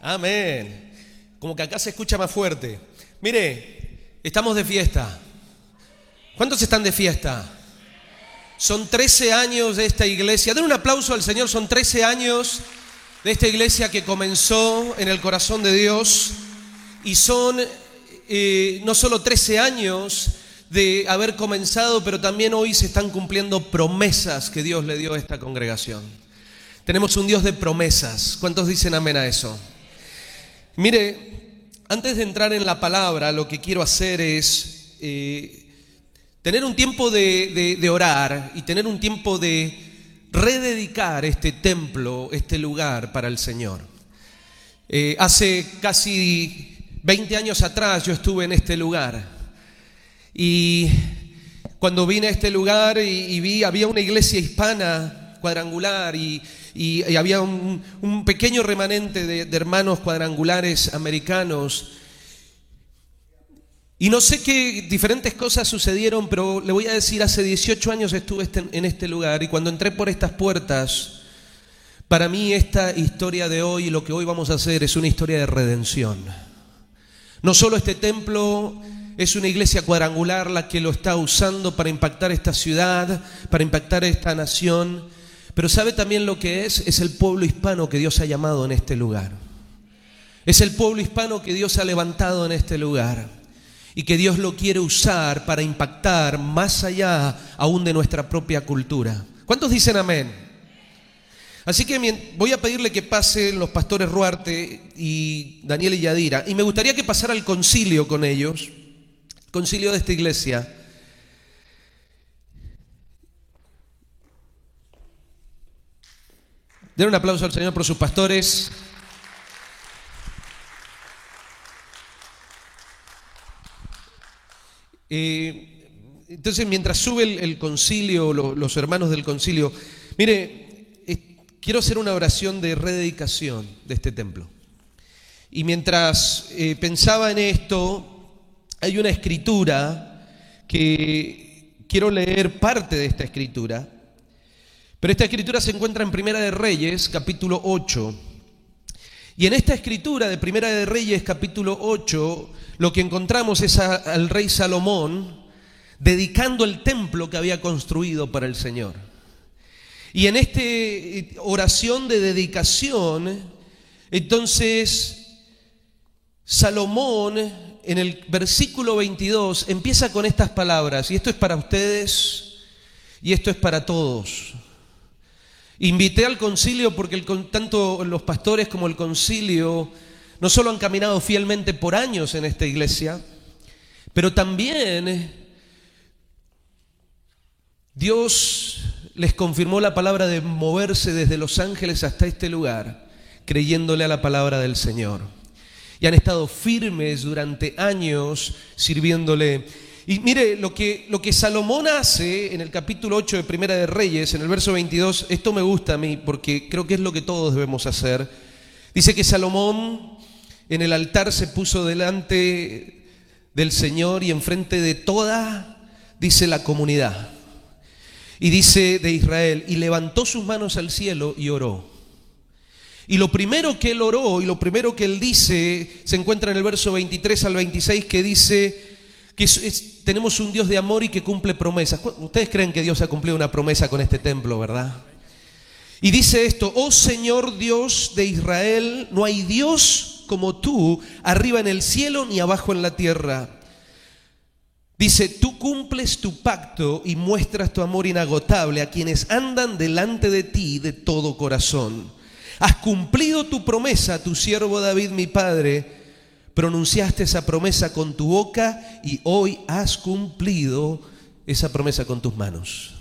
Amén. Como que acá se escucha más fuerte. Mire, estamos de fiesta. ¿Cuántos están de fiesta? Son 13 años de esta iglesia. Den un aplauso al Señor. Son 13 años de esta iglesia que comenzó en el corazón de Dios. Y son eh, no solo 13 años de haber comenzado, pero también hoy se están cumpliendo promesas que Dios le dio a esta congregación. Tenemos un Dios de promesas. ¿Cuántos dicen amén a eso? Mire, antes de entrar en la palabra, lo que quiero hacer es eh, tener un tiempo de, orar y tener un tiempo de rededicar este templo, este lugar para el Señor. Eh, hace casi 20 años atrás yo estuve en este lugar y cuando vine a este lugar y vi, había una iglesia hispana cuadrangular y y, había un, pequeño remanente de, hermanos cuadrangulares americanos. Y no sé qué diferentes cosas sucedieron, pero le voy a decir, hace 18 años estuve este, en este lugar y cuando entré por estas puertas, para mí esta historia de hoy, lo que hoy vamos a hacer, es una historia de redención. No solo este templo es una iglesia cuadrangular la que lo está usando para impactar esta ciudad, para impactar esta nación, pero sabe también lo que es, es el pueblo hispano que Dios ha llamado en este lugar. Es el pueblo hispano que Dios ha levantado en este lugar y que Dios lo quiere usar para impactar más allá aún de nuestra propia cultura. ¿Cuántos dicen amén? Así que voy a pedirle que pasen los pastores Ruarte y Daniel y Yadira. Y me gustaría que pasara el concilio con ellos, concilio de esta iglesia. Den un aplauso al Señor por sus pastores. Eh, entonces, mientras sube el, concilio, los hermanos del concilio, mire, quiero hacer una oración de rededicación de este templo. Y mientras eh, pensaba en esto, hay una escritura que quiero leer parte de esta escritura pero esta escritura se encuentra en Primera de Reyes, capítulo 8. Y en esta escritura de Primera de Reyes, capítulo 8, lo que encontramos es al rey Salomón dedicando el templo que había construido para el Señor. Y en esta eh, oración de dedicación, entonces Salomón en el versículo 22 empieza con estas palabras, y esto es para ustedes y esto es para todos. Invité al concilio porque tanto los pastores como el concilio no solo han caminado fielmente por años en esta iglesia, pero también Dios les confirmó la palabra de moverse desde Los Ángeles hasta este lugar, creyéndole a la palabra del Señor. Y han estado firmes durante años sirviéndole y mire, lo que, lo que Salomón hace en el capítulo 8 de Primera de Reyes, en el verso 22, esto me gusta a mí porque creo que es lo que todos debemos hacer. Dice que Salomón en el altar se puso delante del Señor y enfrente de toda, dice la comunidad. Y dice de Israel, y levantó sus manos al cielo y oró. Y lo primero que él oró y lo primero que él dice se encuentra en el verso 23 al 26 que dice, tenemos un Dios de amor y que cumple promesas. Ustedes creen que Dios ha cumplido una promesa con este templo, ¿verdad? Y dice esto, oh Señor Dios de Israel, no hay Dios como tú, arriba en el cielo ni abajo en la tierra. Dice, tú cumples tu pacto y muestras tu amor inagotable a quienes andan delante de ti de todo corazón. Has cumplido tu promesa tu siervo David, mi padre, pronunciaste esa promesa con tu boca y hoy has cumplido esa promesa con tus manos.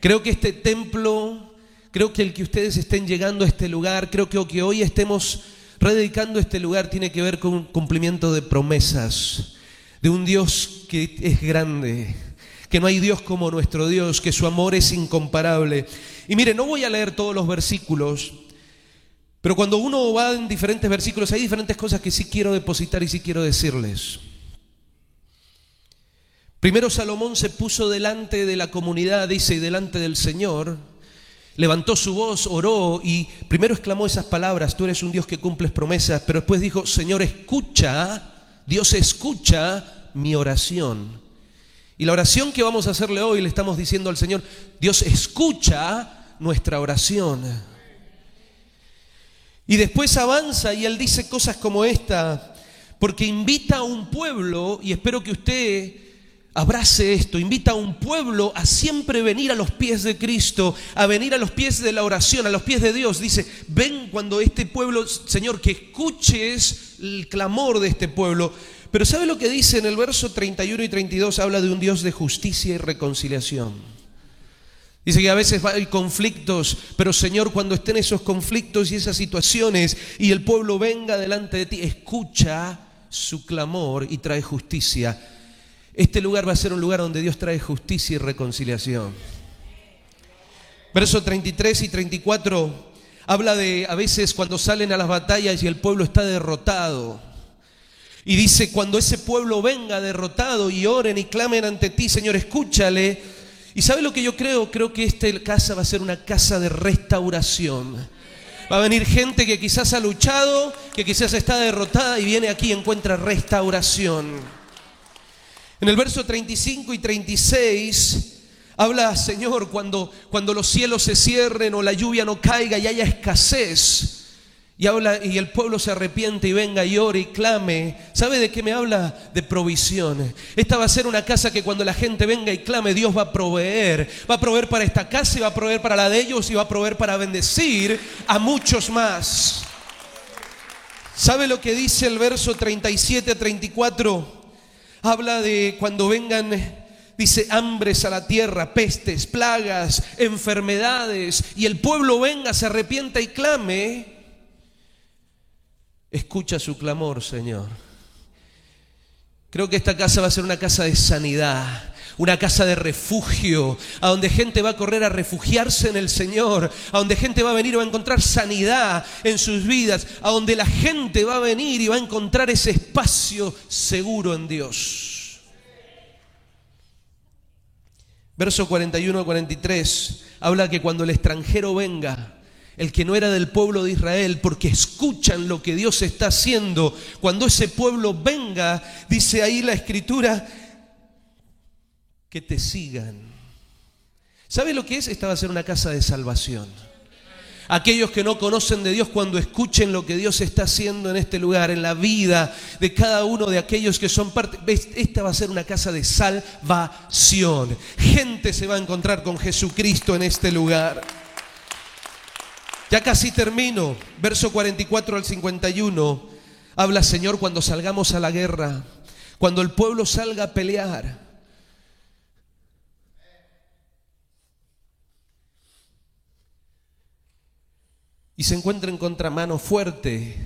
Creo que este templo, creo que el que ustedes estén llegando a este lugar, creo que, que hoy estemos rededicando este lugar tiene que ver con un cumplimiento de promesas, de un Dios que es grande, que no hay Dios como nuestro Dios, que su amor es incomparable. Y mire, no voy a leer todos los versículos, pero cuando uno va en diferentes versículos, hay diferentes cosas que sí quiero depositar y sí quiero decirles. Primero Salomón se puso delante de la comunidad, dice, y delante del Señor, levantó su voz, oró y primero exclamó esas palabras, tú eres un Dios que cumples promesas, pero después dijo, Señor, escucha, Dios escucha mi oración. Y la oración que vamos a hacerle hoy le estamos diciendo al Señor, Dios escucha nuestra oración. Y después avanza y él dice cosas como esta, porque invita a un pueblo, y espero que usted abrace esto, invita a un pueblo a siempre venir a los pies de Cristo, a venir a los pies de la oración, a los pies de Dios. Dice, ven cuando este pueblo, Señor, que escuches el clamor de este pueblo. Pero ¿sabe lo que dice en el verso 31 y 32? Habla de un Dios de justicia y reconciliación. Dice que a veces hay conflictos, pero Señor, cuando estén esos conflictos y esas situaciones y el pueblo venga delante de ti, escucha su clamor y trae justicia. Este lugar va a ser un lugar donde Dios trae justicia y reconciliación. Verso 33 y 34 habla de a veces cuando salen a las batallas y el pueblo está derrotado. Y dice, cuando ese pueblo venga derrotado y oren y clamen ante ti, Señor, escúchale. Y ¿sabe lo que yo creo? Creo que esta casa va a ser una casa de restauración. Va a venir gente que quizás ha luchado, que quizás está derrotada y viene aquí y encuentra restauración. En el verso 35 y 36 habla, Señor, cuando, cuando los cielos se cierren o la lluvia no caiga y haya escasez. Y, habla, y el pueblo se arrepiente y venga y ore y clame. ¿Sabe de qué me habla? De provisión. Esta va a ser una casa que cuando la gente venga y clame, Dios va a proveer. Va a proveer para esta casa y va a proveer para la de ellos y va a proveer para bendecir a muchos más. ¿Sabe lo que dice el verso 37 a 34? Habla de cuando vengan dice, hambres a la tierra, pestes, plagas, enfermedades, y el pueblo venga, se arrepienta y clame, Escucha su clamor, Señor. Creo que esta casa va a ser una casa de sanidad, una casa de refugio, a donde gente va a correr a refugiarse en el Señor, a donde gente va a venir y va a encontrar sanidad en sus vidas, a donde la gente va a venir y va a encontrar ese espacio seguro en Dios. Verso 41 43 habla que cuando el extranjero venga, el que no era del pueblo de Israel, porque escuchan lo que Dios está haciendo. Cuando ese pueblo venga, dice ahí la escritura, que te sigan. ¿Sabe lo que es? Esta va a ser una casa de salvación. Aquellos que no conocen de Dios cuando escuchen lo que Dios está haciendo en este lugar, en la vida de cada uno de aquellos que son parte, esta va a ser una casa de salvación. Gente se va a encontrar con Jesucristo en este lugar. Ya casi termino. Verso 44 al 51. Habla, Señor, cuando salgamos a la guerra, cuando el pueblo salga a pelear. Y se encuentren contra mano fuerte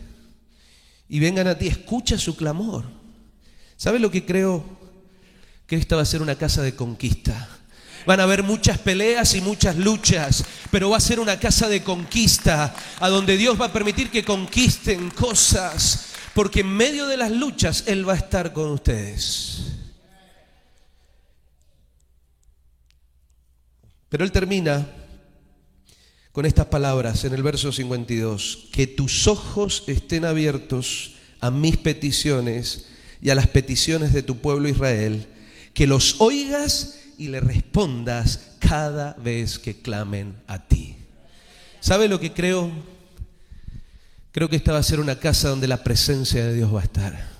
y vengan a ti, escucha su clamor. ¿Sabe lo que creo? Que esta va a ser una casa de conquista. Van a haber muchas peleas y muchas luchas, pero va a ser una casa de conquista, a donde Dios va a permitir que conquisten cosas, porque en medio de las luchas Él va a estar con ustedes. Pero Él termina con estas palabras en el verso 52, que tus ojos estén abiertos a mis peticiones y a las peticiones de tu pueblo Israel, que los oigas y le respondas cada vez que clamen a ti. ¿Sabe lo que creo? Creo que esta va a ser una casa donde la presencia de Dios va a estar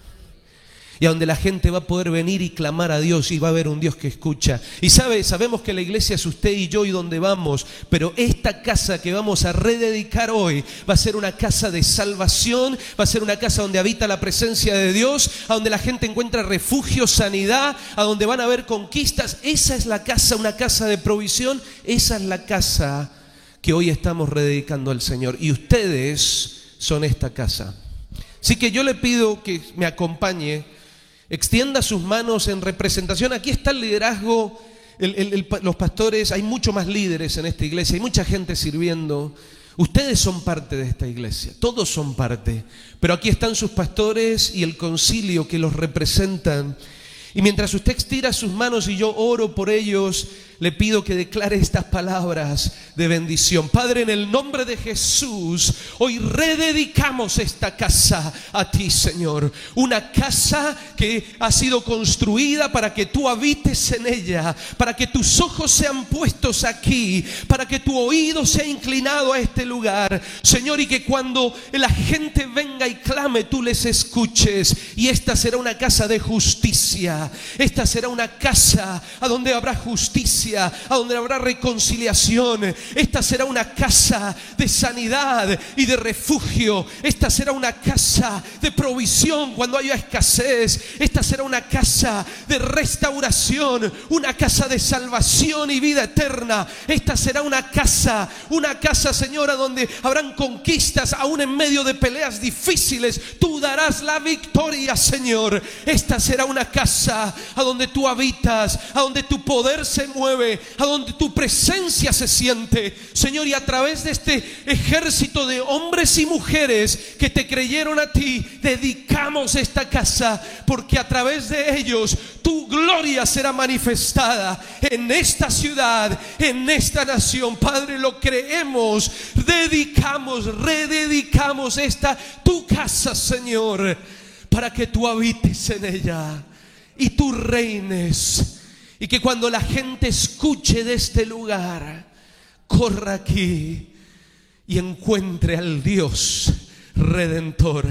y a donde la gente va a poder venir y clamar a Dios y va a haber un Dios que escucha. Y sabe, sabemos que la iglesia es usted y yo y donde vamos, pero esta casa que vamos a rededicar hoy va a ser una casa de salvación, va a ser una casa donde habita la presencia de Dios, a donde la gente encuentra refugio, sanidad, a donde van a haber conquistas. Esa es la casa, una casa de provisión, esa es la casa que hoy estamos rededicando al Señor. Y ustedes son esta casa. Así que yo le pido que me acompañe extienda sus manos en representación. Aquí está el liderazgo, los pastores, hay mucho más líderes en esta iglesia, hay mucha gente sirviendo. Ustedes son parte de esta iglesia, todos son parte, pero aquí están sus pastores y el concilio que los representan. Y mientras usted estira sus manos y yo oro por ellos, le pido que declare estas palabras de bendición. Padre, en el nombre de Jesús, hoy rededicamos esta casa a ti, Señor. Una casa que ha sido construida para que tú habites en ella, para que tus ojos sean puestos aquí, para que tu oído sea inclinado a este lugar, Señor, y que cuando la gente venga y clame, tú les escuches. Y esta será una casa de justicia. Esta será una casa a donde habrá justicia, a donde habrá reconciliación. Esta será una casa de sanidad y de refugio. Esta será una casa de provisión cuando haya escasez. Esta será una casa de restauración, una casa de salvación y vida eterna. Esta será una casa, una casa, Señora, donde habrán conquistas aún en medio de peleas difíciles. Tú darás la victoria, Señor. Esta será una casa a donde tú habitas, a donde tu poder se mueve, a donde tu presencia se siente. Señor, y a través de este ejército de hombres y mujeres que te creyeron a ti, dedicamos esta casa, porque a través de ellos tu gloria será manifestada en esta ciudad, en esta nación. Padre, lo creemos, dedicamos, rededicamos esta tu casa, Señor, para que tú habites en ella y tú reines. Y que cuando la gente escuche de este lugar, corra aquí y encuentre al Dios redentor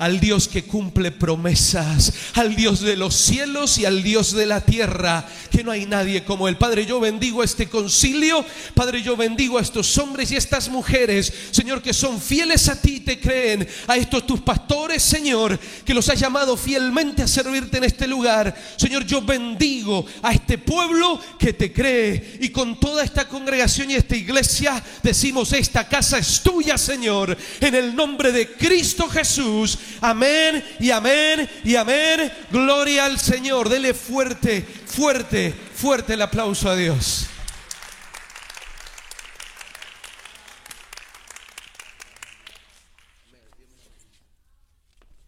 al Dios que cumple promesas, al Dios de los cielos y al Dios de la tierra, que no hay nadie como Él. Padre, yo bendigo este concilio, Padre, yo bendigo a estos hombres y estas mujeres, Señor, que son fieles a ti y te creen, a estos tus pastores, Señor, que los has llamado fielmente a servirte en este lugar. Señor, yo bendigo a este pueblo que te cree y con toda esta congregación y esta iglesia decimos, esta casa es tuya, Señor, en el nombre de Cristo Jesús. Amén y amén y amén. Gloria al Señor. Dele fuerte, fuerte, fuerte el aplauso a Dios.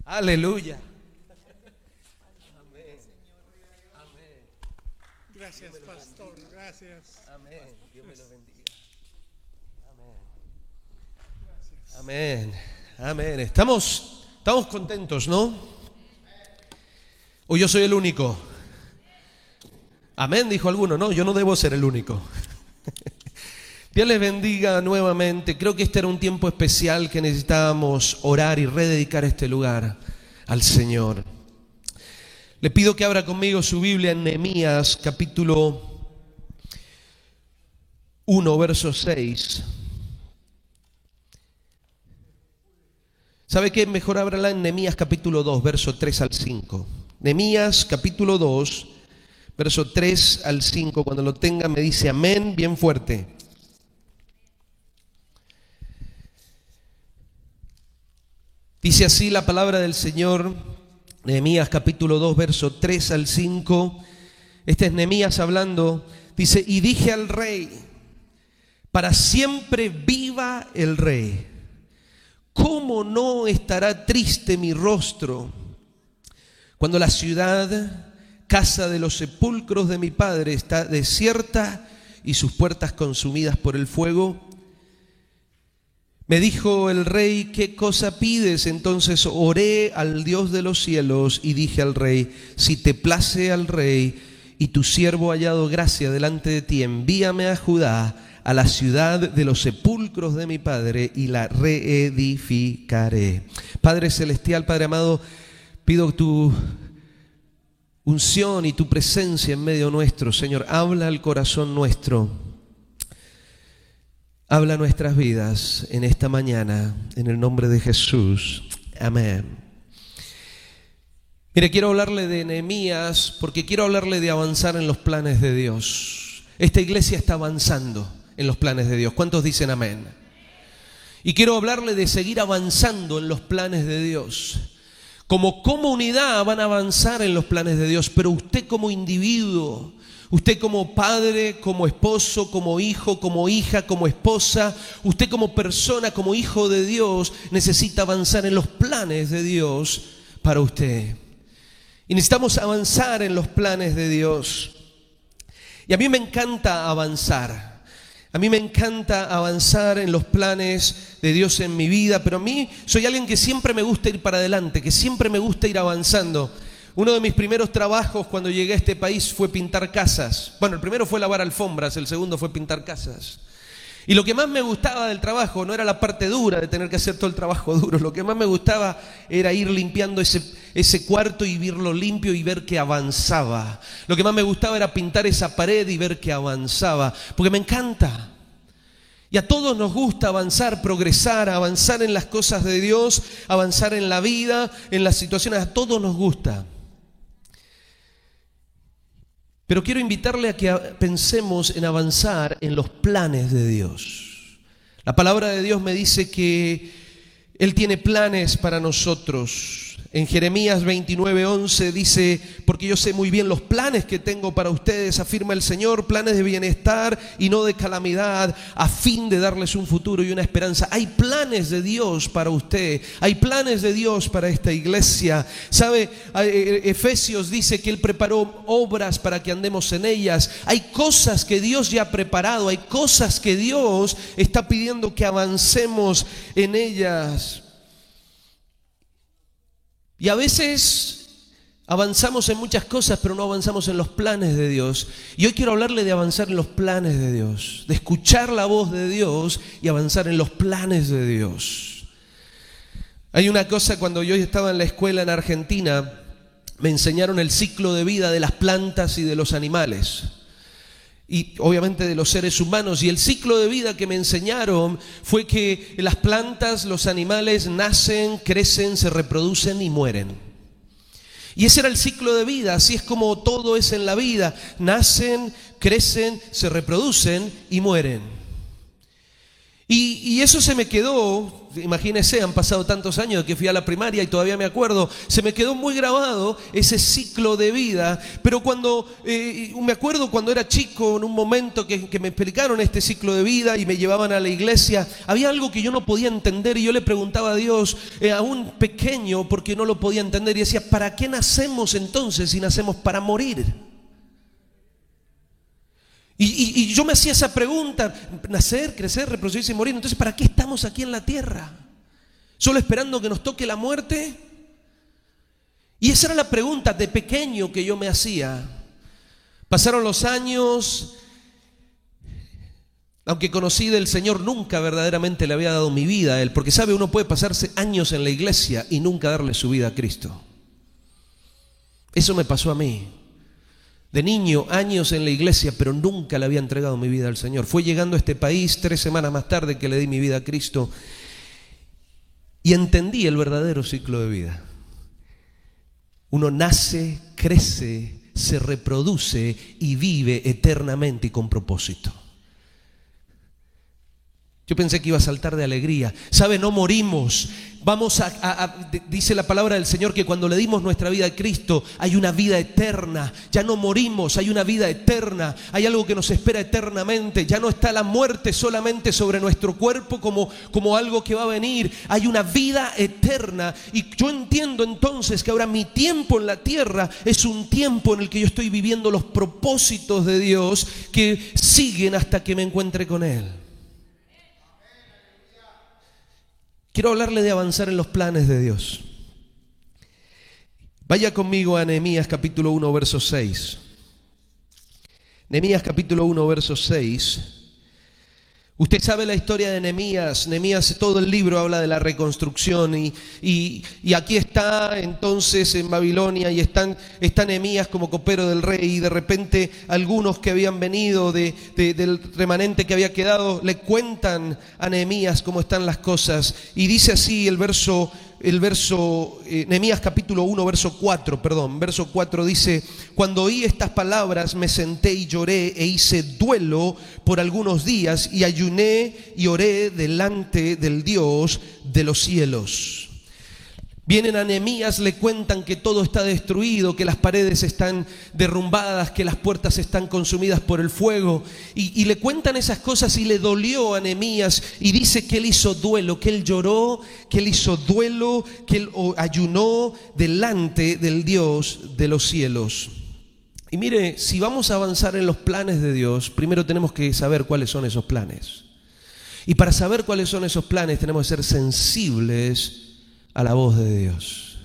Aleluya. Gracias, pastor. Gracias. Amén. Dios me lo bendiga. Amén. Amén. Amén. Estamos Estamos contentos, ¿no? O yo soy el único. Amén, dijo alguno. No, yo no debo ser el único. Dios les bendiga nuevamente. Creo que este era un tiempo especial que necesitábamos orar y rededicar este lugar al Señor. Le pido que abra conmigo su Biblia en Nehemías capítulo 1, verso 6. ¿Sabe qué? Mejor ábrala en Nehemías capítulo 2, verso 3 al 5. Nehemías capítulo 2, verso 3 al 5. Cuando lo tenga me dice amén bien fuerte. Dice así la palabra del Señor, Nehemías capítulo 2, verso 3 al 5. Este es Nehemías hablando. Dice, y dije al rey, para siempre viva el rey. ¿Cómo no estará triste mi rostro cuando la ciudad, casa de los sepulcros de mi padre, está desierta y sus puertas consumidas por el fuego? Me dijo el rey, ¿qué cosa pides? Entonces oré al Dios de los cielos y dije al rey, si te place al rey y tu siervo hallado gracia delante de ti, envíame a Judá a la ciudad de los sepulcros de mi Padre y la reedificaré. Padre Celestial, Padre amado, pido tu unción y tu presencia en medio nuestro, Señor. Habla al corazón nuestro. Habla nuestras vidas en esta mañana, en el nombre de Jesús. Amén. Mire, quiero hablarle de Nehemías porque quiero hablarle de avanzar en los planes de Dios. Esta iglesia está avanzando en los planes de Dios. ¿Cuántos dicen amén? Y quiero hablarle de seguir avanzando en los planes de Dios. Como comunidad van a avanzar en los planes de Dios, pero usted como individuo, usted como padre, como esposo, como hijo, como hija, como esposa, usted como persona, como hijo de Dios, necesita avanzar en los planes de Dios para usted. Y necesitamos avanzar en los planes de Dios. Y a mí me encanta avanzar. A mí me encanta avanzar en los planes de Dios en mi vida, pero a mí soy alguien que siempre me gusta ir para adelante, que siempre me gusta ir avanzando. Uno de mis primeros trabajos cuando llegué a este país fue pintar casas. Bueno, el primero fue lavar alfombras, el segundo fue pintar casas. Y lo que más me gustaba del trabajo no era la parte dura de tener que hacer todo el trabajo duro, lo que más me gustaba era ir limpiando ese, ese cuarto y verlo limpio y ver que avanzaba. Lo que más me gustaba era pintar esa pared y ver que avanzaba, porque me encanta. Y a todos nos gusta avanzar, progresar, avanzar en las cosas de Dios, avanzar en la vida, en las situaciones, a todos nos gusta. Pero quiero invitarle a que pensemos en avanzar en los planes de Dios. La palabra de Dios me dice que Él tiene planes para nosotros. En Jeremías 29:11 dice, porque yo sé muy bien los planes que tengo para ustedes, afirma el Señor, planes de bienestar y no de calamidad, a fin de darles un futuro y una esperanza. Hay planes de Dios para usted, hay planes de Dios para esta iglesia. ¿Sabe? Eh, Efesios dice que Él preparó obras para que andemos en ellas. Hay cosas que Dios ya ha preparado, hay cosas que Dios está pidiendo que avancemos en ellas. Y a veces avanzamos en muchas cosas, pero no avanzamos en los planes de Dios. Y hoy quiero hablarle de avanzar en los planes de Dios, de escuchar la voz de Dios y avanzar en los planes de Dios. Hay una cosa, cuando yo estaba en la escuela en Argentina, me enseñaron el ciclo de vida de las plantas y de los animales y obviamente de los seres humanos. Y el ciclo de vida que me enseñaron fue que las plantas, los animales nacen, crecen, se reproducen y mueren. Y ese era el ciclo de vida, así es como todo es en la vida. Nacen, crecen, se reproducen y mueren. Y, y eso se me quedó imagínense, han pasado tantos años que fui a la primaria y todavía me acuerdo, se me quedó muy grabado ese ciclo de vida, pero cuando, eh, me acuerdo cuando era chico, en un momento que, me explicaron este ciclo de vida y me llevaban a la iglesia, había algo que yo no podía entender y yo le preguntaba a Dios, eh, a un pequeño, porque no lo podía entender y decía, ¿para qué nacemos entonces si nacemos para morir? Y, yo me hacía esa pregunta, nacer, crecer, reproducirse y morir. Entonces, ¿para qué estamos aquí en la tierra? ¿Solo esperando que nos toque la muerte? Y esa era la pregunta de pequeño que yo me hacía. Pasaron los años, aunque conocí del Señor, nunca verdaderamente le había dado mi vida a Él, porque sabe, uno puede pasarse años en la iglesia y nunca darle su vida a Cristo. Eso me pasó a mí de niño, años en la iglesia, pero nunca le había entregado mi vida al Señor. Fue llegando a este país tres semanas más tarde que le di mi vida a Cristo y entendí el verdadero ciclo de vida. Uno nace, crece, se reproduce y vive eternamente y con propósito. Yo pensé que iba a saltar de alegría. ¿Sabe? No morimos. Vamos a, dice la palabra del Señor que cuando le dimos nuestra vida a Cristo hay una vida eterna. Ya no morimos, hay una vida eterna. Hay algo que nos espera eternamente. Ya no está la muerte solamente sobre nuestro cuerpo como, como algo que va a venir. Hay una vida eterna. Y yo entiendo entonces que ahora mi tiempo en la tierra es un tiempo en el que yo estoy viviendo los propósitos de Dios que siguen hasta que me encuentre con Él. Quiero hablarle de avanzar en los planes de Dios. Vaya conmigo a Nehemías capítulo 1, verso 6. Nehemías capítulo 1, verso 6. Usted sabe la historia de Nehemías. Nehemías, todo el libro habla de la reconstrucción. Y, y, aquí está entonces en Babilonia y están, está Nehemías como copero del rey. Y de repente algunos que habían venido de, del remanente que había quedado le cuentan a Nehemías cómo están las cosas. Y dice así el verso el verso, eh, Nehemías capítulo 1, verso 4, perdón, verso 4 dice, cuando oí estas palabras me senté y lloré e hice duelo por algunos días y ayuné y oré delante del Dios de los cielos. Vienen a Nehemías, le cuentan que todo está destruido, que las paredes están derrumbadas, que las puertas están consumidas por el fuego. Y, le cuentan esas cosas y le dolió a Nehemías y dice que él hizo duelo, que él lloró, que él hizo duelo, que él ayunó delante del Dios de los cielos. Y mire, si vamos a avanzar en los planes de Dios, primero tenemos que saber cuáles son esos planes. Y para saber cuáles son esos planes tenemos que ser sensibles a la voz de Dios.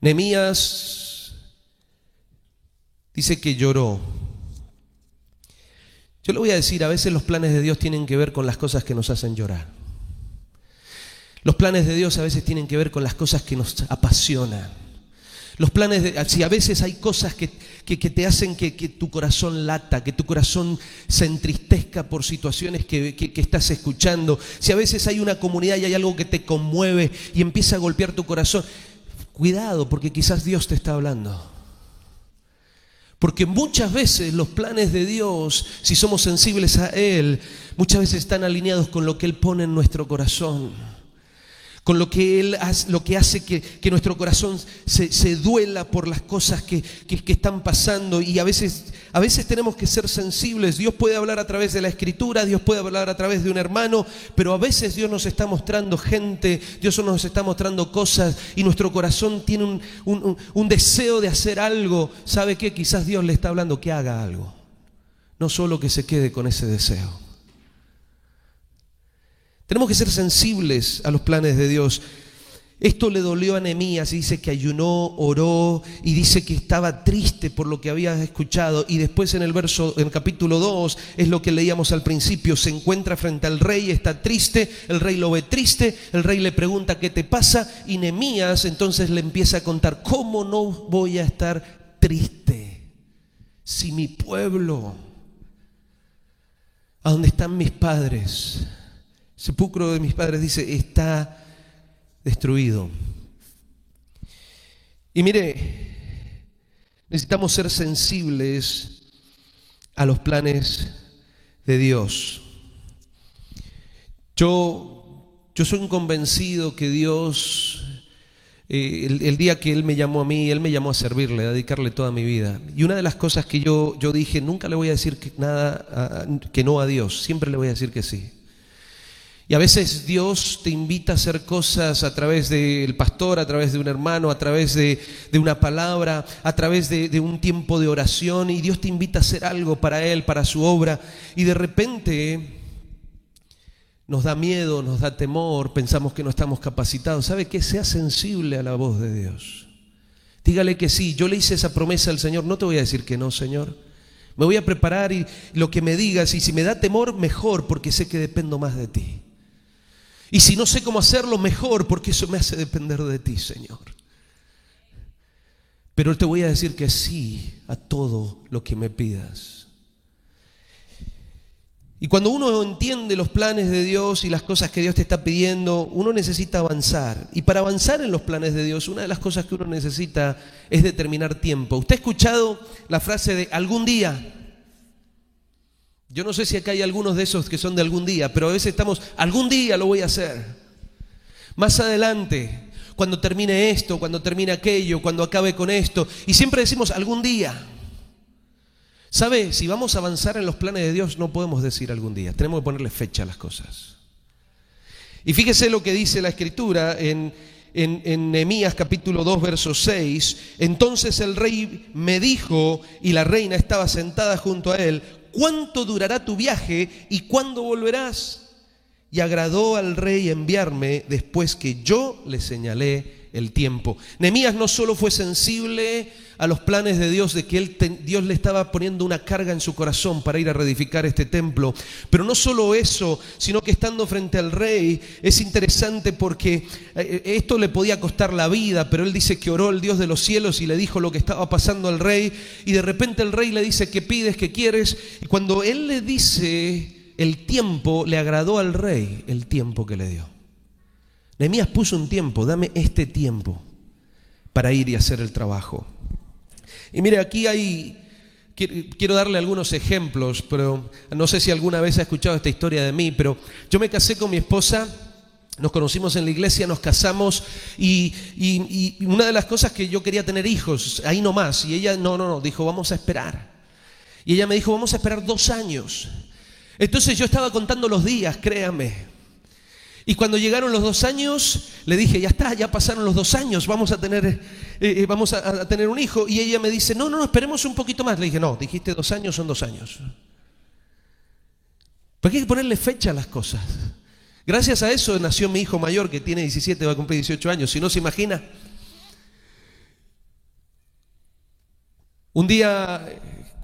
Nemías dice que lloró. Yo le voy a decir, a veces los planes de Dios tienen que ver con las cosas que nos hacen llorar. Los planes de Dios a veces tienen que ver con las cosas que nos apasionan. Los planes de, si a veces hay cosas que, te hacen que, tu corazón lata, que tu corazón se entristezca por situaciones que, que, estás escuchando, si a veces hay una comunidad y hay algo que te conmueve y empieza a golpear tu corazón, cuidado porque quizás Dios te está hablando. Porque muchas veces los planes de Dios, si somos sensibles a Él, muchas veces están alineados con lo que Él pone en nuestro corazón con lo que Él hace, lo que hace que, nuestro corazón se, duela por las cosas que, están pasando. Y a veces, a veces tenemos que ser sensibles. Dios puede hablar a través de la escritura, Dios puede hablar a través de un hermano, pero a veces Dios nos está mostrando gente, Dios nos está mostrando cosas y nuestro corazón tiene un, un deseo de hacer algo. ¿Sabe qué? Quizás Dios le está hablando que haga algo. No solo que se quede con ese deseo. Tenemos que ser sensibles a los planes de Dios. Esto le dolió a Nehemías, dice que ayunó, oró y dice que estaba triste por lo que había escuchado. Y después en el verso, en el capítulo 2, es lo que leíamos al principio, se encuentra frente al rey, está triste, el rey lo ve triste, el rey le pregunta qué te pasa y Nehemías entonces le empieza a contar, ¿cómo no voy a estar triste si mi pueblo, a donde están mis padres, sepulcro de mis padres, dice, está destruido. Y mire, necesitamos ser sensibles a los planes de Dios. Yo, yo soy un convencido que Dios, eh, el, día que Él me llamó a mí, Él me llamó a servirle, a dedicarle toda mi vida. Y una de las cosas que yo, yo dije, nunca le voy a decir que, nada, que no a Dios, siempre le voy a decir que sí. Y a veces Dios te invita a hacer cosas a través del pastor, a través de un hermano, a través de, una palabra, a través de, de, un tiempo de oración. Y Dios te invita a hacer algo para Él, para su obra. Y de repente nos da miedo, nos da temor, pensamos que no estamos capacitados. ¿Sabe qué? Sea sensible a la voz de Dios. Dígale que sí. Yo le hice esa promesa al Señor. No te voy a decir que no, Señor. Me voy a preparar y lo que me digas. Y si me da temor, mejor, porque sé que dependo más de ti. Y si no sé cómo hacerlo, mejor, porque eso me hace depender de ti, Señor. Pero te voy a decir que sí a todo lo que me pidas. Y cuando uno entiende los planes de Dios y las cosas que Dios te está pidiendo, uno necesita avanzar. Y para avanzar en los planes de Dios, una de las cosas que uno necesita es determinar tiempo. ¿Usted ha escuchado la frase de algún día? Yo no sé si acá hay algunos de esos que son de algún día, pero a veces estamos, algún día lo voy a hacer. Más adelante, cuando termine esto, cuando termine aquello, cuando acabe con esto. Y siempre decimos, algún día. ¿Sabe? Si vamos a avanzar en los planes de Dios, no podemos decir algún día. Tenemos que ponerle fecha a las cosas. Y fíjese lo que dice la Escritura en, en, en Nehemías capítulo 2, verso 6. Entonces el rey me dijo, y la reina estaba sentada junto a él, ¿cuánto durará tu viaje y cuándo volverás? Y agradó al rey enviarme después que yo le señalé el tiempo. Nemías no solo fue sensible a los planes de Dios, de que él Dios le estaba poniendo una carga en su corazón para ir a reedificar este templo. Pero no solo eso, sino que estando frente al rey es interesante porque eh, esto le podía costar la vida, pero él dice que oró el Dios de los cielos y le dijo lo que estaba pasando al rey y de repente el rey le dice qué pides, qué quieres y cuando él le dice el tiempo, le agradó al rey el tiempo que le dio. Nehemías puso un tiempo, dame este tiempo para ir y hacer el trabajo. Y mire, aquí hay, quiero darle algunos ejemplos, pero no sé si alguna vez ha escuchado esta historia de mí, pero yo me casé con mi esposa. Nos conocimos en la iglesia, nos casamos y, y, una de las cosas que yo quería tener hijos, ahí nomás, y ella no, no, no, dijo, vamos a esperar. Y ella me dijo, vamos a esperar dos años. Entonces yo estaba contando los días, créame. Y cuando llegaron los dos años, le dije, ya está, ya pasaron los dos años, vamos a tener, eh, eh, vamos a, tener un hijo. Y ella me dice, no, no, no, esperemos un poquito más. Le dije, no, dijiste dos años, son dos años. Porque hay que ponerle fecha a las cosas. Gracias a eso nació mi hijo mayor, que tiene 17, va a cumplir 18 años. Si no se imagina. Un día,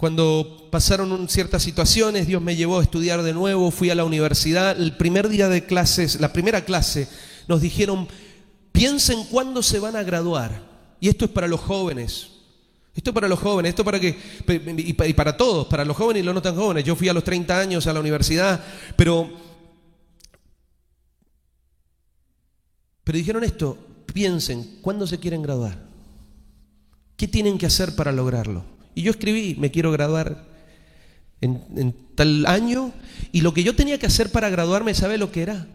cuando pasaron ciertas situaciones, Dios me llevó a estudiar de nuevo, fui a la universidad. El primer día de clases, la primera clase, nos dijeron, piensen cuándo se van a graduar. Y esto es para los jóvenes. Esto es para los jóvenes, esto para que, y para todos, para los jóvenes y los no tan jóvenes. Yo fui a los 30 años a la universidad, pero, pero dijeron esto, piensen, ¿cuándo se quieren graduar? ¿Qué tienen que hacer para lograrlo? Y yo escribí, me quiero graduar en, en tal año, y lo que yo tenía que hacer para graduarme, ¿sabe lo que era?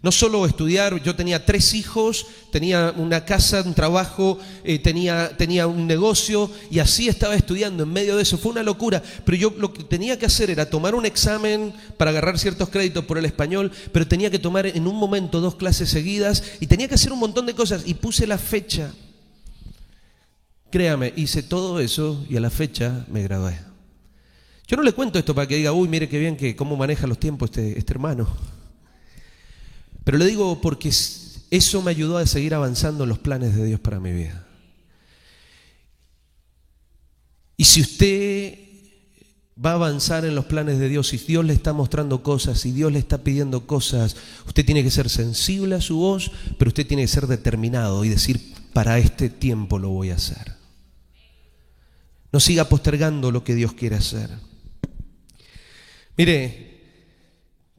No solo estudiar, yo tenía tres hijos, tenía una casa, un trabajo, eh, tenía, tenía un negocio y así estaba estudiando en medio de eso. Fue una locura, pero yo lo que tenía que hacer era tomar un examen para agarrar ciertos créditos por el español, pero tenía que tomar en un momento dos clases seguidas y tenía que hacer un montón de cosas y puse la fecha. Créame, hice todo eso y a la fecha me gradué. Yo no le cuento esto para que diga, uy, mire qué bien que cómo maneja los tiempos este, este hermano. Pero le digo porque eso me ayudó a seguir avanzando en los planes de Dios para mi vida. Y si usted va a avanzar en los planes de Dios, si Dios le está mostrando cosas, si Dios le está pidiendo cosas, usted tiene que ser sensible a su voz, pero usted tiene que ser determinado y decir, para este tiempo lo voy a hacer. No siga postergando lo que Dios quiere hacer. Mire,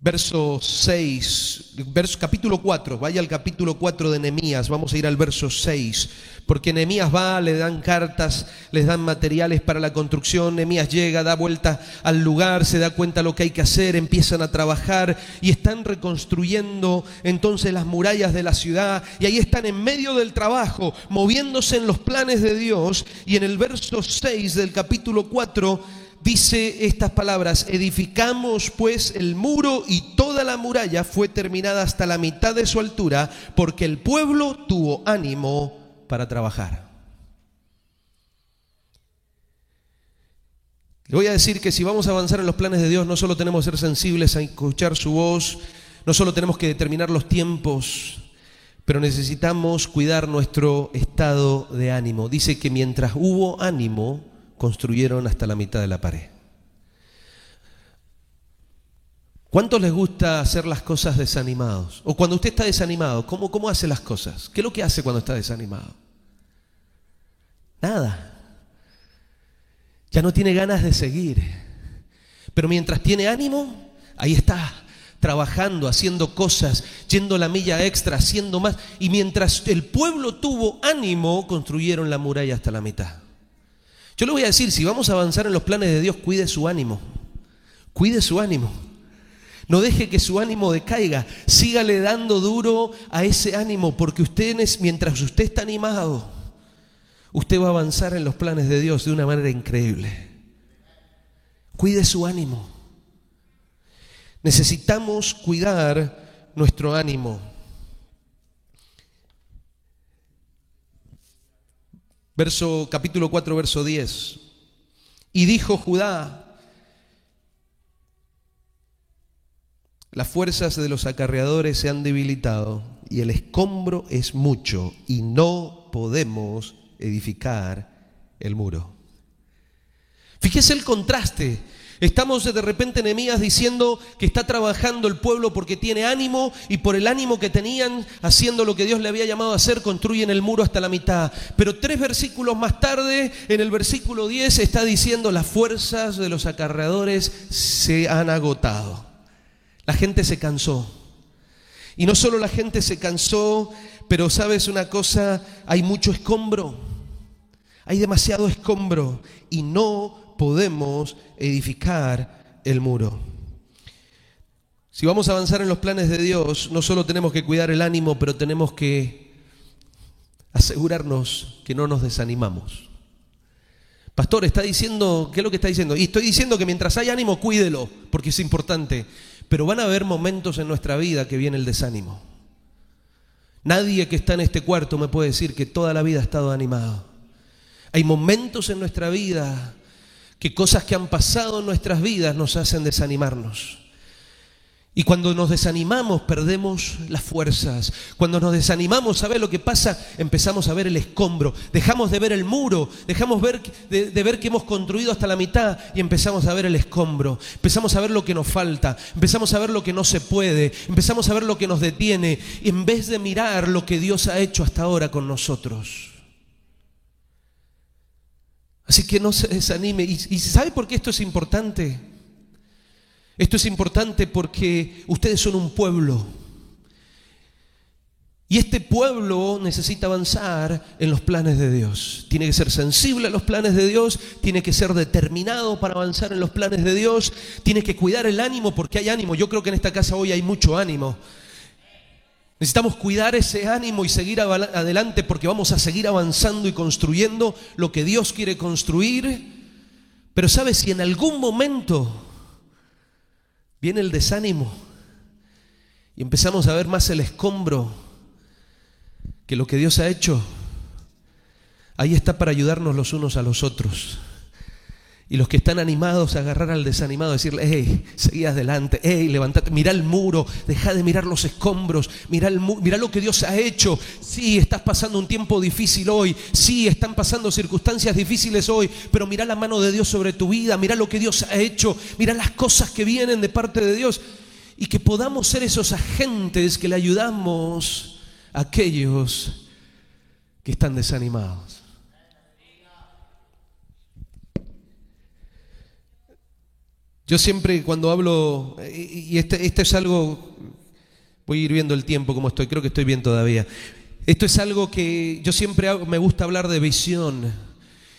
verso 6, verso, capítulo 4, vaya al capítulo 4 de Nehemías, vamos a ir al verso 6, porque Nehemías va, le dan cartas, les dan materiales para la construcción, Nehemías llega, da vuelta al lugar, se da cuenta lo que hay que hacer, empiezan a trabajar y están reconstruyendo entonces las murallas de la ciudad. Y ahí están en medio del trabajo, moviéndose en los planes de Dios. Y en el verso 6 del capítulo 4 dice estas palabras, edificamos pues el muro y toda la muralla fue terminada hasta la mitad de su altura porque el pueblo tuvo ánimo para trabajar. Le voy a decir que si vamos a avanzar en los planes de Dios, no solo tenemos que ser sensibles a escuchar su voz, no solo tenemos que determinar los tiempos, pero necesitamos cuidar nuestro estado de ánimo. Dice que mientras hubo ánimo, construyeron hasta la mitad de la pared. ¿Cuántos les gusta hacer las cosas desanimados? O cuando usted está desanimado, ¿cómo, ¿cómo hace las cosas? ¿Qué es lo que hace cuando está desanimado? Nada. Ya no tiene ganas de seguir. Pero mientras tiene ánimo, ahí está, trabajando, haciendo cosas, yendo la milla extra, haciendo más. Y mientras el pueblo tuvo ánimo, construyeron la muralla hasta la mitad. Yo le voy a decir, si vamos a avanzar en los planes de Dios, cuide su ánimo. Cuide su ánimo. No deje que su ánimo decaiga. Sígale dando duro a ese ánimo, porque usted, mientras usted está animado, usted va a avanzar en los planes de Dios de una manera increíble. Cuide su ánimo. Necesitamos cuidar nuestro ánimo. Verso, capítulo 4, verso 10. Y dijo Judá, las fuerzas de los acarreadores se han debilitado y el escombro es mucho y no podemos edificar el muro. Fíjese el contraste Estamos de repente enemías diciendo que está trabajando el pueblo porque tiene ánimo y por el ánimo que tenían haciendo lo que Dios le había llamado a hacer construyen el muro hasta la mitad. Pero tres versículos más tarde, en el versículo 10 está diciendo las fuerzas de los acarreadores se han agotado. La gente se cansó. Y no solo la gente se cansó, pero sabes una cosa, hay mucho escombro. Hay demasiado escombro y no podemos edificar el muro. Si vamos a avanzar en los planes de Dios, no solo tenemos que cuidar el ánimo, pero tenemos que asegurarnos que no nos desanimamos. Pastor, está diciendo, ¿qué es lo que está diciendo? Y estoy diciendo que mientras hay ánimo, cuídelo, porque es importante. Pero van a haber momentos en nuestra vida que viene el desánimo. Nadie que está en este cuarto me puede decir que toda la vida ha estado animado. Hay momentos en nuestra vida que cosas que han pasado en nuestras vidas nos hacen desanimarnos. Y cuando nos desanimamos perdemos las fuerzas. Cuando nos desanimamos, ¿sabes lo que pasa? Empezamos a ver el escombro. Dejamos de ver el muro, dejamos de, de, ver que hemos construido hasta la mitad y empezamos a ver el escombro. Empezamos a ver lo que nos falta, empezamos a ver lo que no se puede, empezamos a ver lo que nos detiene, en vez de mirar lo que Dios ha hecho hasta ahora con nosotros. Así que no se desanime. ¿Y, y sabe por qué esto es importante? Esto es importante porque ustedes son un pueblo. Y este pueblo necesita avanzar en los planes de Dios. Tiene que ser sensible a los planes de Dios, tiene que ser determinado para avanzar en los planes de Dios, tiene que cuidar el ánimo porque hay ánimo. Yo creo que en esta casa hoy hay mucho ánimo. Necesitamos cuidar ese ánimo y seguir adelante porque vamos a seguir avanzando y construyendo lo que Dios quiere construir. Pero sabes, si en algún momento viene el desánimo y empezamos a ver más el escombro que lo que Dios ha hecho. Ahí está para ayudarnos los unos a los otros. Y los que están animados a agarrar al desanimado, decirle, hey, seguí adelante, hey, levantate, mira el muro, deja de mirar los escombros, mira, el mira lo que Dios ha hecho. Sí, estás pasando un tiempo difícil hoy, sí, están pasando circunstancias difíciles hoy, pero mira la mano de Dios sobre tu vida, mira lo que Dios ha hecho, mira las cosas que vienen de parte de Dios. Y que podamos ser esos agentes que le ayudamos a aquellos que están desanimados. Yo siempre cuando hablo, y este, este, es algo, voy a ir viendo el tiempo como estoy, creo que estoy bien todavía. Esto es algo que yo siempre me gusta hablar de visión.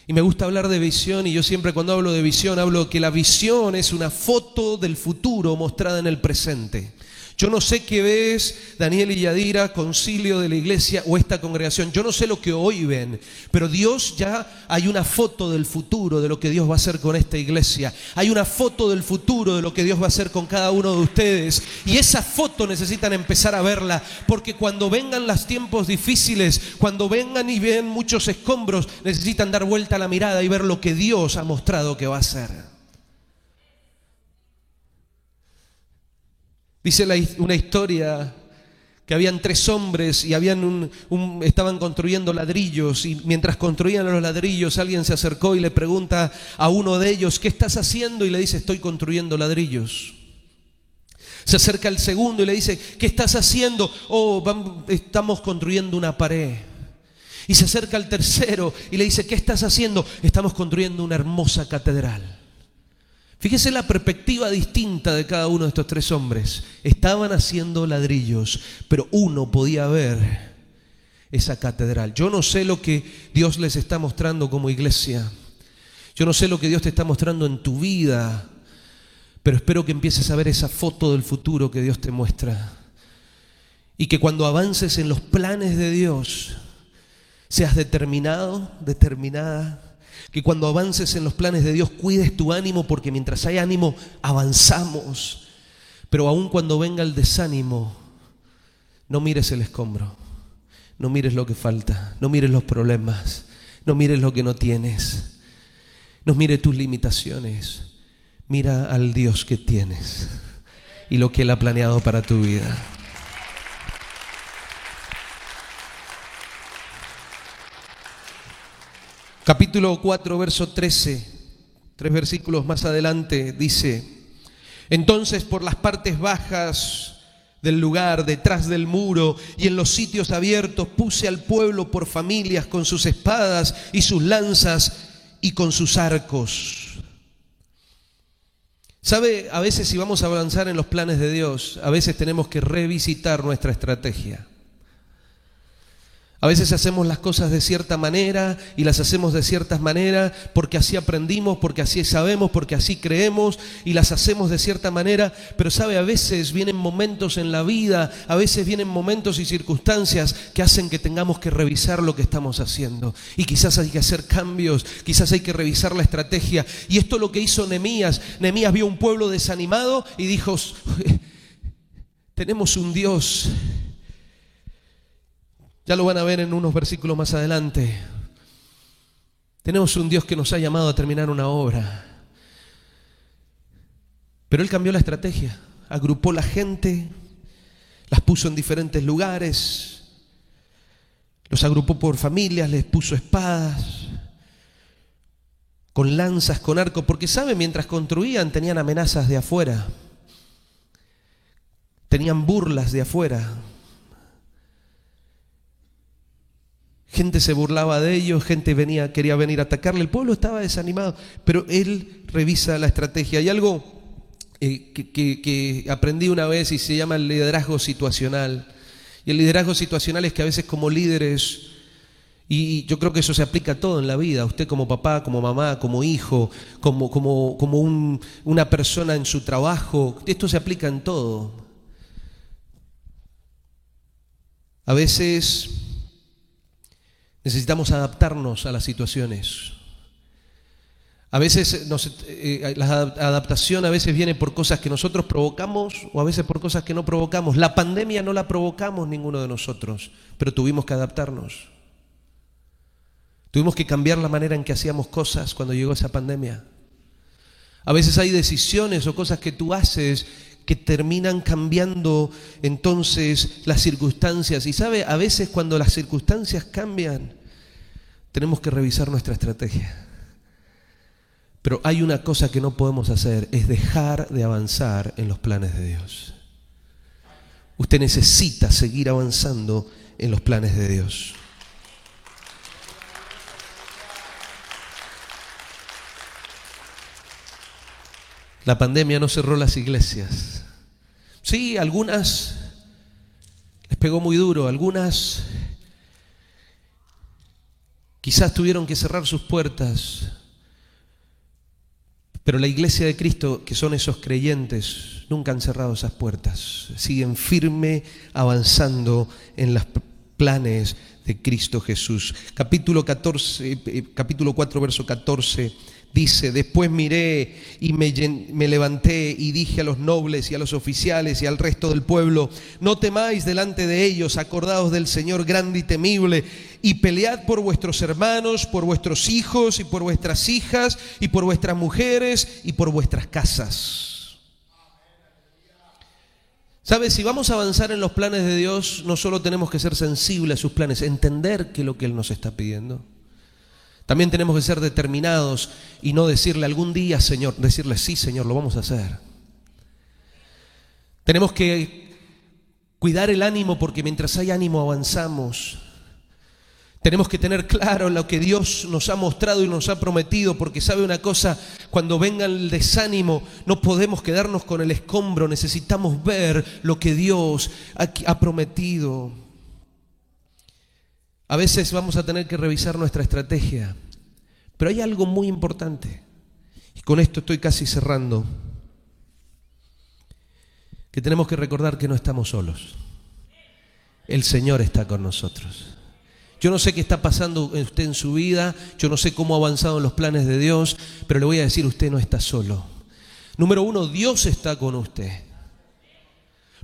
Y me gusta hablar de visión y yo siempre cuando hablo de visión hablo que la visión es una foto del futuro mostrada en el presente. Yo no sé qué ves, Daniel y Yadira, concilio de la iglesia o esta congregación. Yo no sé lo que hoy ven, pero Dios ya hay una foto del futuro de lo que Dios va a hacer con esta iglesia. Hay una foto del futuro de lo que Dios va a hacer con cada uno de ustedes. Y esa foto necesitan empezar a verla, porque cuando vengan los tiempos difíciles, cuando vengan y ven muchos escombros, necesitan dar vuelta a la mirada y ver lo que Dios ha mostrado que va a hacer. Dice una historia que habían tres hombres y habían un, estaban construyendo ladrillos y mientras construían los ladrillos alguien se acercó y le pregunta a uno de ellos, ¿qué estás haciendo? Y le dice, estoy construyendo ladrillos. Se acerca el segundo y le dice, ¿qué estás haciendo? Oh, estamos construyendo una pared. Y se acerca el tercero y le dice, ¿qué estás haciendo? Estamos construyendo una hermosa catedral. Fíjese la perspectiva distinta de cada uno de estos tres hombres. Estaban haciendo ladrillos, pero uno podía ver esa catedral. Yo no sé lo que Dios les está mostrando como iglesia. Yo no sé lo que Dios te está mostrando en tu vida, pero espero que empieces a ver esa foto del futuro que Dios te muestra. Y que cuando avances en los planes de Dios, seas determinado, determinada que cuando avances en los planes de Dios cuides tu ánimo porque mientras hay ánimo avanzamos. Pero aun cuando venga el desánimo, no mires el escombro, no mires lo que falta, no mires los problemas, no mires lo que no tienes, no mires tus limitaciones, mira al Dios que tienes y lo que Él ha planeado para tu vida. Capítulo 4, verso 13, tres versículos más adelante, dice, entonces por las partes bajas del lugar, detrás del muro y en los sitios abiertos, puse al pueblo por familias con sus espadas y sus lanzas y con sus arcos. ¿Sabe? A veces si vamos a avanzar en los planes de Dios, a veces tenemos que revisitar nuestra estrategia. A veces hacemos las cosas de cierta manera y las hacemos de ciertas maneras porque así aprendimos, porque así sabemos, porque así creemos y las hacemos de cierta manera. Pero sabe, a veces vienen momentos en la vida, a veces vienen momentos y circunstancias que hacen que tengamos que revisar lo que estamos haciendo. Y quizás hay que hacer cambios, quizás hay que revisar la estrategia. Y esto es lo que hizo Nemías. Nemías vio un pueblo desanimado y dijo, tenemos un Dios Ya lo van a ver en unos versículos más adelante. Tenemos un Dios que nos ha llamado a terminar una obra. Pero Él cambió la estrategia, agrupó la gente, las puso en diferentes lugares, los agrupó por familias, les puso espadas, con lanzas, con arco, porque sabe, mientras construían tenían amenazas de afuera, tenían burlas de afuera, Gente se burlaba de ellos, gente venía, quería venir a atacarle, el pueblo estaba desanimado, pero él revisa la estrategia. Hay algo eh, que, aprendí una vez y se llama el liderazgo situacional. Y el liderazgo situacional es que a veces como líderes, y yo creo que eso se aplica a todo en la vida, usted como papá, como mamá, como hijo, como, como, como un- una persona en su trabajo, esto se aplica en todo. A veces necesitamos adaptarnos a las situaciones. A veces nos- eh, la adap- adaptación a veces viene por cosas que nosotros provocamos o a veces por cosas que no provocamos. La pandemia no la provocamos ninguno de nosotros, pero tuvimos que adaptarnos. Tuvimos que cambiar la manera en que hacíamos cosas cuando llegó esa pandemia. A veces hay decisiones o cosas que tú haces que terminan cambiando entonces las circunstancias. Y sabe, a veces cuando las circunstancias cambian, tenemos que revisar nuestra estrategia. Pero hay una cosa que no podemos hacer, es dejar de avanzar en los planes de Dios. Usted necesita seguir avanzando en los planes de Dios. La pandemia no cerró las iglesias. Sí, algunas les pegó muy duro, algunas quizás tuvieron que cerrar sus puertas, pero la iglesia de Cristo, que son esos creyentes, nunca han cerrado esas puertas, siguen firme avanzando en los planes de Cristo Jesús. Capítulo 14, eh, capítulo 4 verso 14 dice, después miré y me, levanté y dije a los nobles y a los oficiales y al resto del pueblo, no temáis delante de ellos, acordaos del Señor grande y temible, y pelead por vuestros hermanos, por vuestros hijos y por vuestras hijas y por vuestras mujeres y por vuestras casas. ¿Sabes? Si vamos a avanzar en los planes de Dios, no solo tenemos que ser sensibles a sus planes, entender que lo que Él nos está pidiendo. También tenemos que ser determinados y no decirle algún día, Señor, decirle sí, Señor, lo vamos a hacer. Tenemos que cuidar el ánimo porque mientras hay ánimo avanzamos. Tenemos que tener claro lo que Dios nos ha mostrado y nos ha prometido, porque sabe una cosa, cuando venga el desánimo no podemos quedarnos con el escombro, necesitamos ver lo que Dios ha, prometido. A veces vamos a tener que revisar nuestra estrategia, pero hay algo muy importante, y con esto estoy casi cerrando, que tenemos que recordar que no estamos solos. El Señor está con nosotros. Yo no sé qué está pasando usted en su vida, yo no sé cómo ha avanzado en los planes de Dios, pero le voy a decir, usted no está solo. Número uno, Dios está con usted.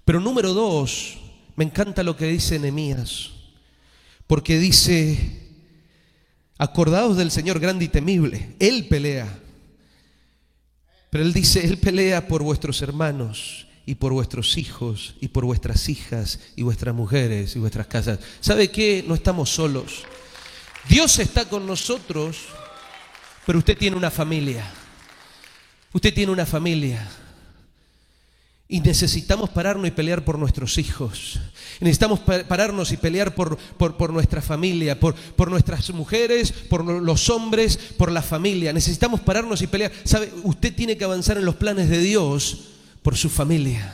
Pero número dos, me encanta lo que dice Nehemías, porque dice, acordaos del Señor grande y temible, Él pelea. Pero Él dice, Él pelea por vuestros hermanos y por vuestros hijos y por vuestras hijas y vuestras mujeres y vuestras casas. ¿Sabe qué? No estamos solos. Dios está con nosotros, pero usted tiene una familia. Usted tiene una familia. Y necesitamos pararnos y pelear por nuestros hijos. Necesitamos pa- pararnos y pelear por, por, nuestra familia, por, por nuestras mujeres, por lo- los hombres, por la familia. Necesitamos pararnos y pelear. ¿Sabe? Usted tiene que avanzar en los planes de Dios por su familia.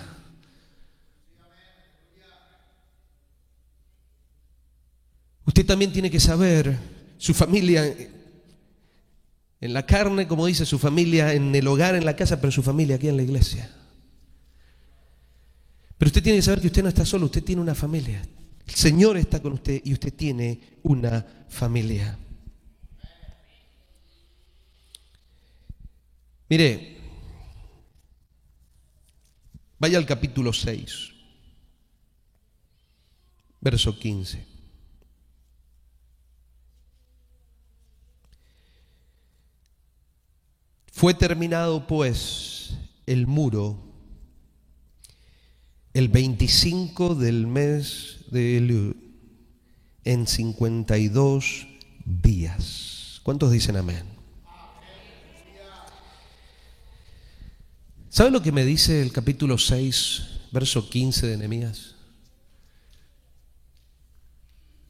Usted también tiene que saber su familia en la carne, como dice, su familia en el hogar, en la casa, pero su familia aquí en la iglesia. Pero usted tiene que saber que usted no está solo, usted tiene una familia. El Señor está con usted y usted tiene una familia. Mire, vaya al capítulo 6, verso 15. Fue terminado pues el muro el 25 del mes de Elul en 52 días. ¿Cuántos dicen amén? ¿Sabe lo que me dice el capítulo 6, verso 15 de Nehemías?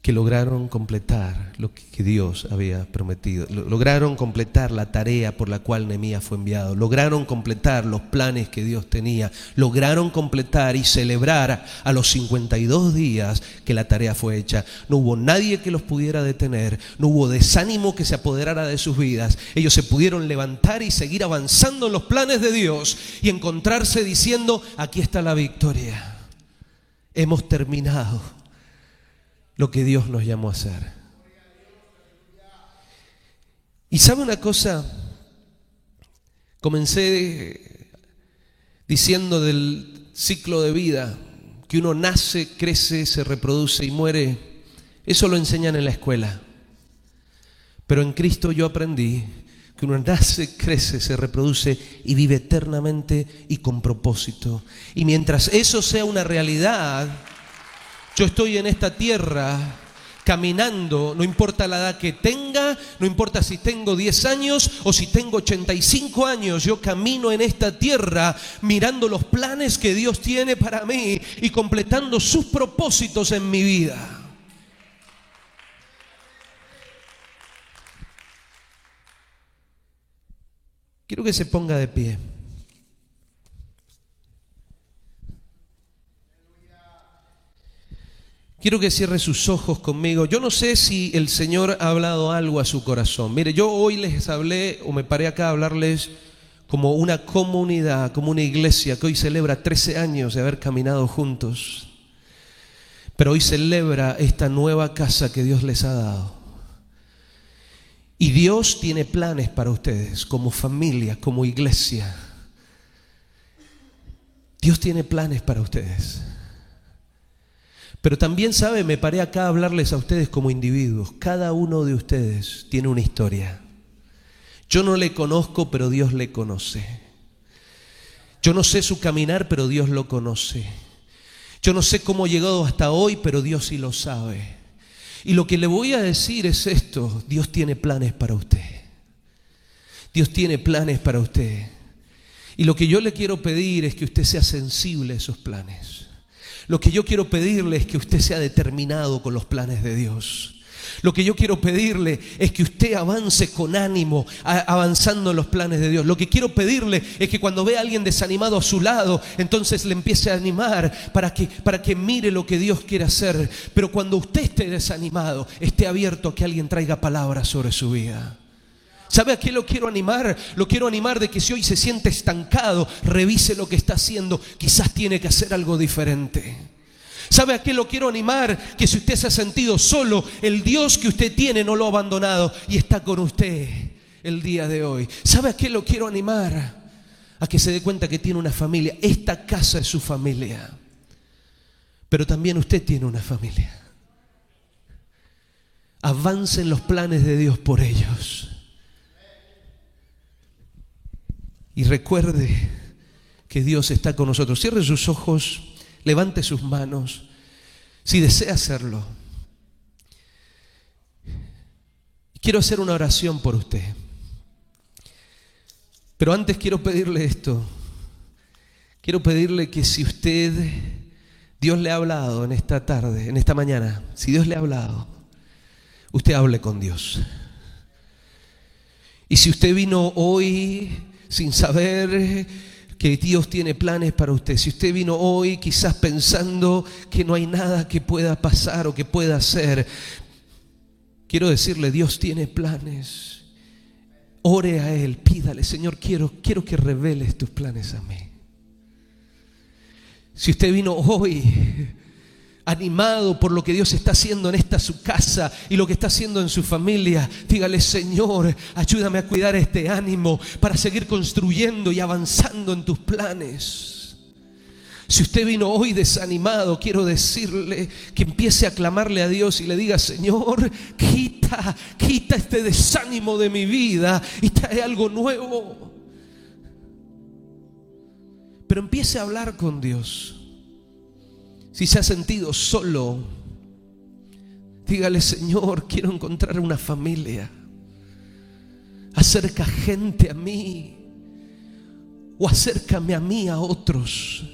Que lograron completar lo que Dios había prometido. Lograron completar la tarea por la cual Nehemías fue enviado. Lograron completar los planes que Dios tenía. Lograron completar y celebrar a los 52 días que la tarea fue hecha. No hubo nadie que los pudiera detener. No hubo desánimo que se apoderara de sus vidas. Ellos se pudieron levantar y seguir avanzando en los planes de Dios y encontrarse diciendo, aquí está la victoria. Hemos terminado lo que Dios nos llamó a hacer. Y sabe una cosa, comencé diciendo del ciclo de vida, que uno nace, crece, se reproduce y muere. Eso lo enseñan en la escuela. Pero en Cristo yo aprendí que uno nace, crece, se reproduce y vive eternamente y con propósito. Y mientras eso sea una realidad, yo estoy en esta tierra caminando, no importa la edad que tenga, no importa si tengo 10 años o si tengo 85 años, yo camino en esta tierra mirando los planes que Dios tiene para mí y completando sus propósitos en mi vida. Quiero que se ponga de pie. Quiero que cierre sus ojos conmigo. Yo no sé si el Señor ha hablado algo a su corazón. Mire, yo hoy les hablé, o me paré acá a hablarles como una comunidad, como una iglesia que hoy celebra 13 años de haber caminado juntos. Pero hoy celebra esta nueva casa que Dios les ha dado. Y Dios tiene planes para ustedes, como familia, como iglesia. Dios tiene planes para ustedes. Pero también sabe, me paré acá a hablarles a ustedes como individuos. Cada uno de ustedes tiene una historia. Yo no le conozco, pero Dios le conoce. Yo no sé su caminar, pero Dios lo conoce. Yo no sé cómo ha llegado hasta hoy, pero Dios sí lo sabe. Y lo que le voy a decir es esto, Dios tiene planes para usted. Dios tiene planes para usted. Y lo que yo le quiero pedir es que usted sea sensible a esos planes. Lo que yo quiero pedirle es que usted sea determinado con los planes de Dios. Lo que yo quiero pedirle es que usted avance con ánimo, avanzando en los planes de Dios. Lo que quiero pedirle es que cuando vea a alguien desanimado a su lado, entonces le empiece a animar para que, para que mire lo que Dios quiere hacer. Pero cuando usted esté desanimado, esté abierto a que alguien traiga palabras sobre su vida. ¿Sabe a qué lo quiero animar? Lo quiero animar de que si hoy se siente estancado, revise lo que está haciendo. Quizás tiene que hacer algo diferente. ¿Sabe a qué lo quiero animar? Que si usted se ha sentido solo, el Dios que usted tiene no lo ha abandonado y está con usted el día de hoy. ¿Sabe a qué lo quiero animar? A que se dé cuenta que tiene una familia. Esta casa es su familia. Pero también usted tiene una familia. Avancen los planes de Dios por ellos. Y recuerde que Dios está con nosotros. Cierre sus ojos, levante sus manos, si desea hacerlo. Quiero hacer una oración por usted. Pero antes quiero pedirle esto. Quiero pedirle que si usted, Dios le ha hablado en esta tarde, en esta mañana, si Dios le ha hablado, usted hable con Dios. Y si usted vino hoy sin saber que Dios tiene planes para usted. Si usted vino hoy quizás pensando que no hay nada que pueda pasar o que pueda hacer, quiero decirle, Dios tiene planes. Ore a Él, pídale, Señor, quiero, quiero que reveles tus planes a mí. Si usted vino hoy animado por lo que Dios está haciendo en esta su casa y lo que está haciendo en su familia, dígale, Señor, ayúdame a cuidar este ánimo para seguir construyendo y avanzando en tus planes. Si usted vino hoy desanimado, quiero decirle que empiece a clamarle a Dios y le diga, Señor, quita, quita este desánimo de mi vida y trae algo nuevo. Pero empiece a hablar con Dios. Si se ha sentido solo, dígale, Señor, quiero encontrar una familia. Acerca gente a mí o acércame a mí a otros.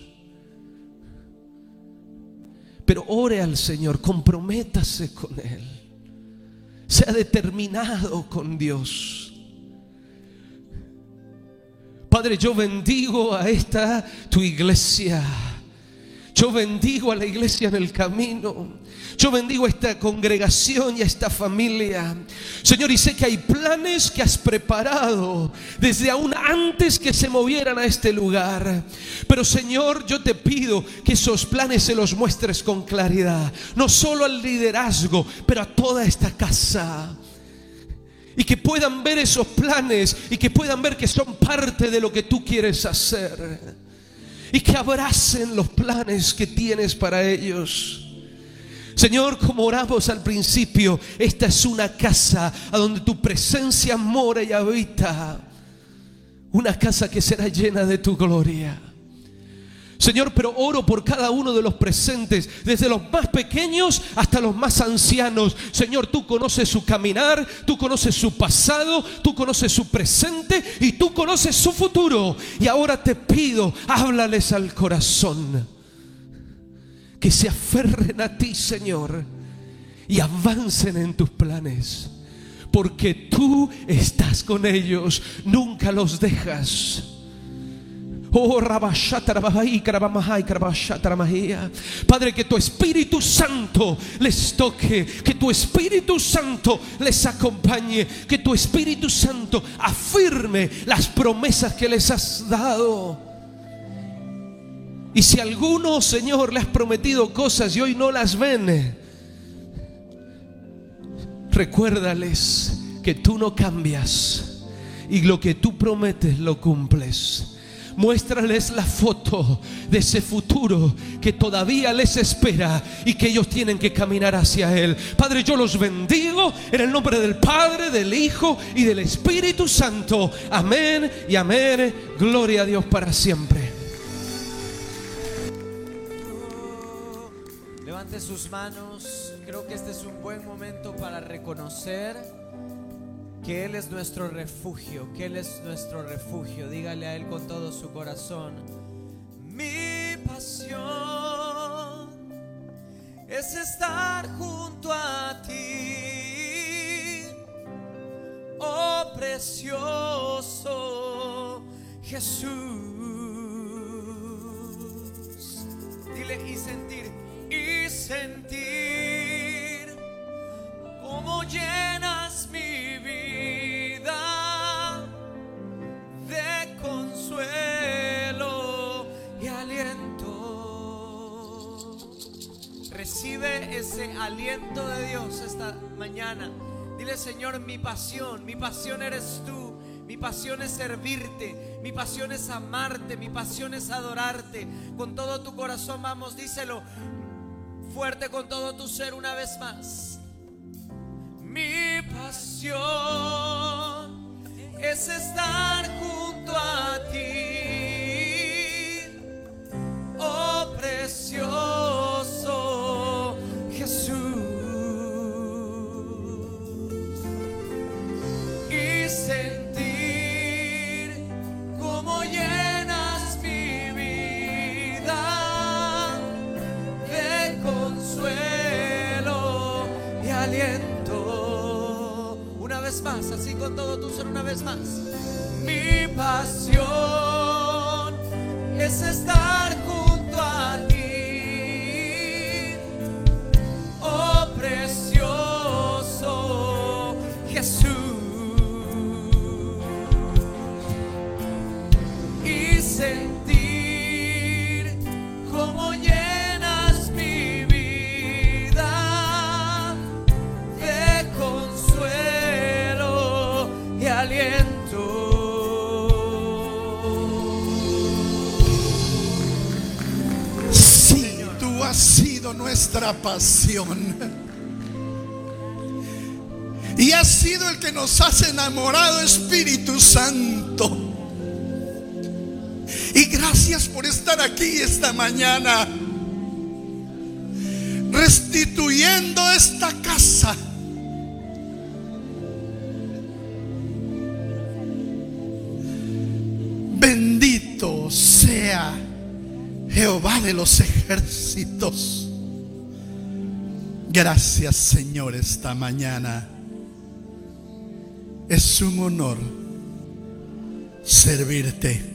Pero ore al Señor, comprométase con Él. Sea determinado con Dios. Padre, yo bendigo a esta tu iglesia. Yo bendigo a la iglesia en el camino. Yo bendigo a esta congregación y a esta familia. Señor, y sé que hay planes que has preparado desde aún antes que se movieran a este lugar. Pero Señor, yo te pido que esos planes se los muestres con claridad. No solo al liderazgo, pero a toda esta casa y que puedan ver esos planes y que puedan ver que son parte de lo que tú quieres hacer y que abracen los planes que tienes para ellos. Señor, como oramos al principio, esta es una casa a donde tu presencia mora y habita. Una casa que será llena de tu gloria. Señor, pero oro por cada uno de los presentes, desde los más pequeños hasta los más ancianos. Señor, tú conoces su caminar, tú conoces su pasado, tú conoces su presente y tú conoces su futuro. Y ahora te pido, háblales al corazón. Que se aferren a ti, Señor, y avancen en tus planes. Porque tú estás con ellos, nunca los dejas. Oh, Padre, que tu Espíritu Santo les toque, que tu Espíritu Santo les acompañe, que tu Espíritu Santo afirme las promesas que les has dado. Y si alguno, Señor, le has prometido cosas y hoy no las ven, recuérdales que tú no cambias y lo que tú prometes lo cumples. Muéstrales la foto de ese futuro que todavía les espera y que ellos tienen que caminar hacia Él. Padre, yo los bendigo en el nombre del Padre, del Hijo y del Espíritu Santo. Amén y amén. Gloria a Dios para siempre. Levante sus manos. Creo que este es un buen momento para reconocer que Él es nuestro refugio, que Él es nuestro refugio. Dígale a Él con todo su corazón. Mi pasión es estar junto a ti, oh precioso Jesús. Dile y sentir, y sentir como llenas mi vida Recibe ese aliento de Dios esta mañana. Dile, Señor, mi pasión, mi pasión eres tú. Mi pasión es servirte, mi pasión es amarte, mi pasión es adorarte. Con todo tu corazón, vamos, díselo fuerte con todo tu ser una vez más. Mi pasión es estar junto a ti, oh precioso todo tu ser, una vez más. Mi pasión pasión. Y has sido el que nos has enamorado, Espíritu Santo. Y gracias por estar aquí esta mañana. Restituyendo esta casa. Bendito sea Jehová de los ejércitos. Gracias Señor esta mañana. Es un honor servirte.